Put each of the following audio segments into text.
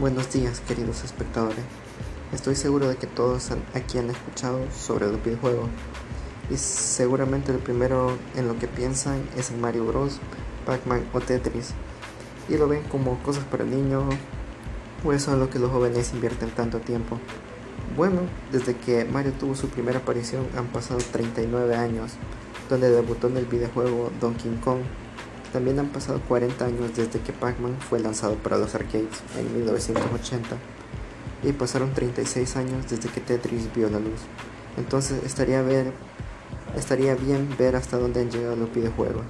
Buenos días, queridos espectadores. Estoy seguro de que todos aquí han escuchado sobre los videojuegos y seguramente el primero en lo que piensan es en Mario Bros, Pac-Man o Tetris y lo ven como cosas para niños o eso es lo que los jóvenes invierten tanto tiempo. Bueno, desde que Mario tuvo su primera aparición han pasado 39 años, donde debutó en el videojuego Donkey Kong también han pasado 40 años desde que Pac-Man fue lanzado para los arcades en 1980 y pasaron 36 años desde que Tetris vio la luz. Entonces estaría, bien ver hasta dónde han llegado los videojuegos.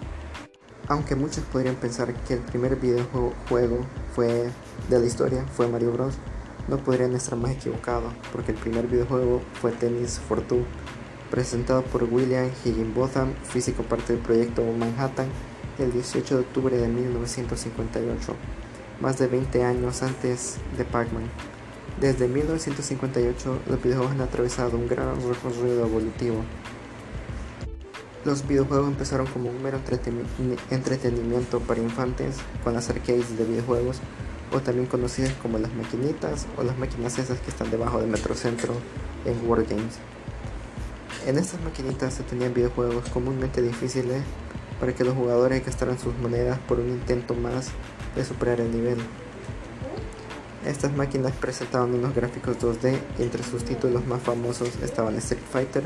Aunque muchos podrían pensar que el primer videojuego fue de la historia fue Mario Bros, no podrían estar más equivocados, porque el primer videojuego fue Tennis for Two, presentado por William Higginbotham, físico parte del proyecto Manhattan el 18 de octubre de 1958, más de 20 años antes de Pac-Man. Desde 1958, los videojuegos han atravesado un gran recorrido evolutivo. Los videojuegos empezaron como un mero entretenimiento para infantes con las arcades de videojuegos, o también conocidas como las maquinitas o las máquinas esas que están debajo del Metrocentro en Wargames. En estas maquinitas se tenían videojuegos comúnmente difíciles para que los jugadores gastaran sus monedas por un intento más de superar el nivel. Estas máquinas presentaban unos gráficos 2D y entre sus títulos más famosos estaban Street Fighter,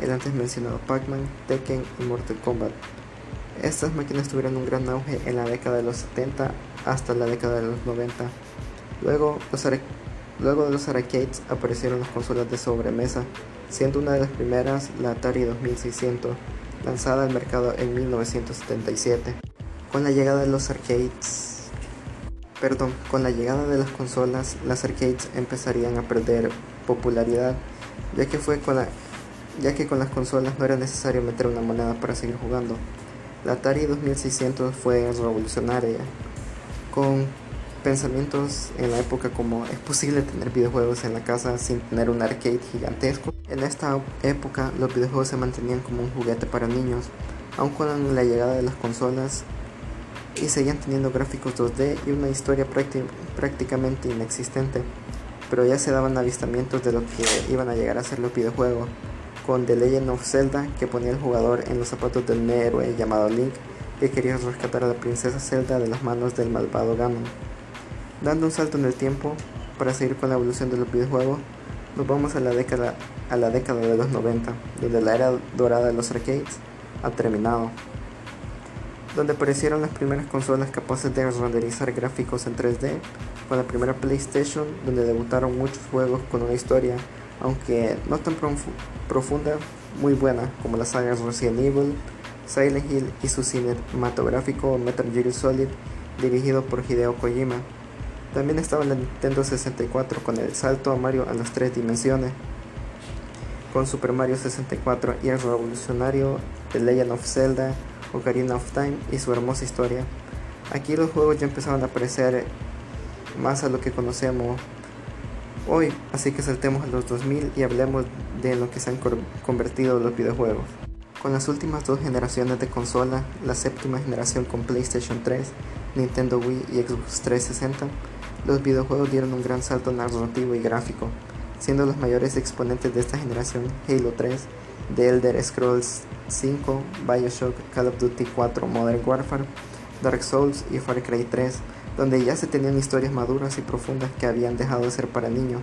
el antes mencionado Pac-Man, Tekken y Mortal Kombat. Estas máquinas tuvieron un gran auge en la década de los 70 hasta la década de los 90. Luego, de los arcades aparecieron las consolas de sobremesa, siendo una de las primeras la Atari 2600 lanzada al mercado en 1977. Con la llegada de los arcades, perdón, con la llegada de las consolas, las arcades empezarían a perder popularidad, ya que fue con la ya que con las consolas no era necesario meter una moneda para seguir jugando. La Atari 2600 fue revolucionaria, con pensamientos en la época como es posible tener videojuegos en la casa sin tener un arcade gigantesco. En esta época los videojuegos se mantenían como un juguete para niños, aun con la llegada de las consolas y seguían teniendo gráficos 2D y una historia prácticamente inexistente, pero ya se daban avistamientos de lo que iban a llegar a ser los videojuegos, con The Legend of Zelda que ponía al jugador en los zapatos del héroe llamado Link que quería rescatar a la princesa Zelda de las manos del malvado Ganon. Dando un salto en el tiempo para seguir con la evolución de los videojuegos, nos vamos a la década, a la década de los 90, donde la era dorada de los arcades ha terminado, donde aparecieron las primeras consolas capaces de renderizar gráficos en 3D, con la primera PlayStation, donde debutaron muchos juegos con una historia, aunque no tan profunda, muy buena, como las sagas Resident Evil, Silent Hill y su cinematográfico Metal Gear Solid, dirigido por Hideo Kojima. También estaba la Nintendo 64 con el salto a Mario a las tres dimensiones, con Super Mario 64 y el revolucionario The Legend of Zelda, Ocarina of Time y su hermosa historia. Aquí los juegos ya empezaban a aparecer más a lo que conocemos hoy, así que saltemos a los 2000 y hablemos de lo que se han convertido los videojuegos. Con las últimas dos generaciones de consola, la séptima generación con PlayStation 3, Nintendo Wii y Xbox 360, los videojuegos dieron un gran salto narrativo y gráfico, siendo los mayores exponentes de esta generación Halo 3, The Elder Scrolls 5, Bioshock, Call of Duty 4 Modern Warfare, Dark Souls y Far Cry 3, donde ya se tenían historias maduras y profundas que habían dejado de ser para niños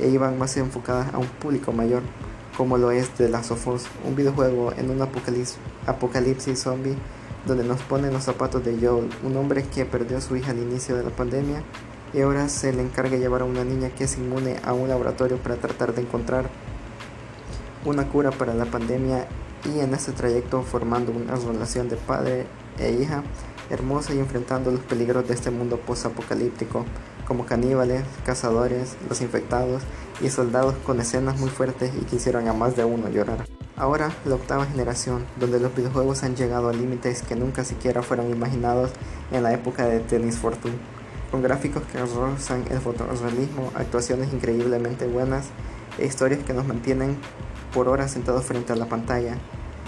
e iban más enfocadas a un público mayor, como lo es The Last of Us, un videojuego en un apocalipsis, zombie donde nos ponen los zapatos de Joel, un hombre que perdió a su hija al inicio de la pandemia y ahora se le encarga llevar a una niña que es inmune a un laboratorio para tratar de encontrar una cura para la pandemia y en este trayecto formando una relación de padre e hija hermosa y enfrentando los peligros de este mundo post-apocalíptico como caníbales, cazadores, los infectados y soldados con escenas muy fuertes y que hicieron a más de uno llorar. Ahora, la octava generación, donde los videojuegos han llegado a límites que nunca siquiera fueron imaginados en la época de Tennis Fortune con gráficos que rozan el fotorrealismo, actuaciones increíblemente buenas e historias que nos mantienen por horas sentados frente a la pantalla,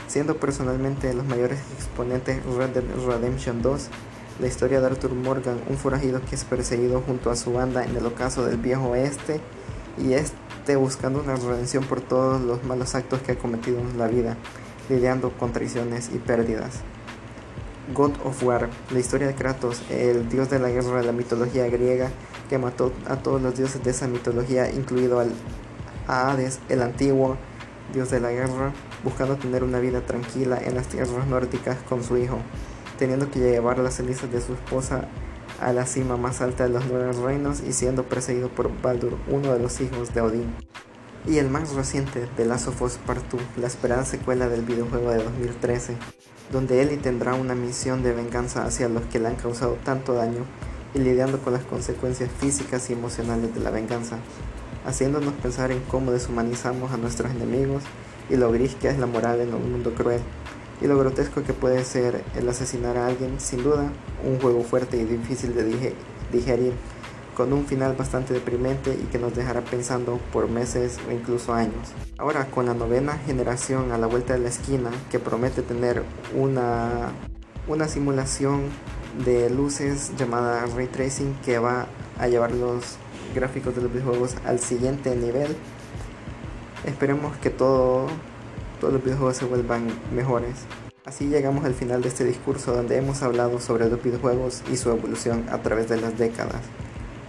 siendo personalmente los mayores exponentes Red Dead Redemption 2, la historia de Arthur Morgan, un forajido que es perseguido junto a su banda en el ocaso del viejo oeste y este buscando una redención por todos los malos actos que ha cometido en la vida, lidiando con traiciones y pérdidas. God of War, la historia de Kratos, el dios de la guerra de la mitología griega que mató a todos los dioses de esa mitología, incluido al Hades, el antiguo dios de la guerra, buscando tener una vida tranquila en las tierras nórdicas con su hijo teniendo que llevar las cenizas de su esposa a la cima más alta de los nueve reinos y siendo perseguido por Baldur, uno de los hijos de Odín. Y el más reciente, The Last of Us Part 2, la esperada secuela del videojuego de 2013, donde Ellie tendrá una misión de venganza hacia los que le han causado tanto daño y lidiando con las consecuencias físicas y emocionales de la venganza, haciéndonos pensar en cómo deshumanizamos a nuestros enemigos y lo gris que es la moral en un mundo cruel. Y lo grotesco que puede ser el asesinar a alguien, sin duda, un juego fuerte y difícil de digerir, con un final bastante deprimente y que nos dejará pensando por meses o incluso años. Ahora, con la novena generación a la vuelta de la esquina, que promete tener una, una simulación de luces llamada Ray Tracing que va a llevar los gráficos de los videojuegos al siguiente nivel, esperemos que todo todos los videojuegos se vuelvan mejores. Así llegamos al final de este discurso donde hemos hablado sobre los videojuegos y su evolución a través de las décadas.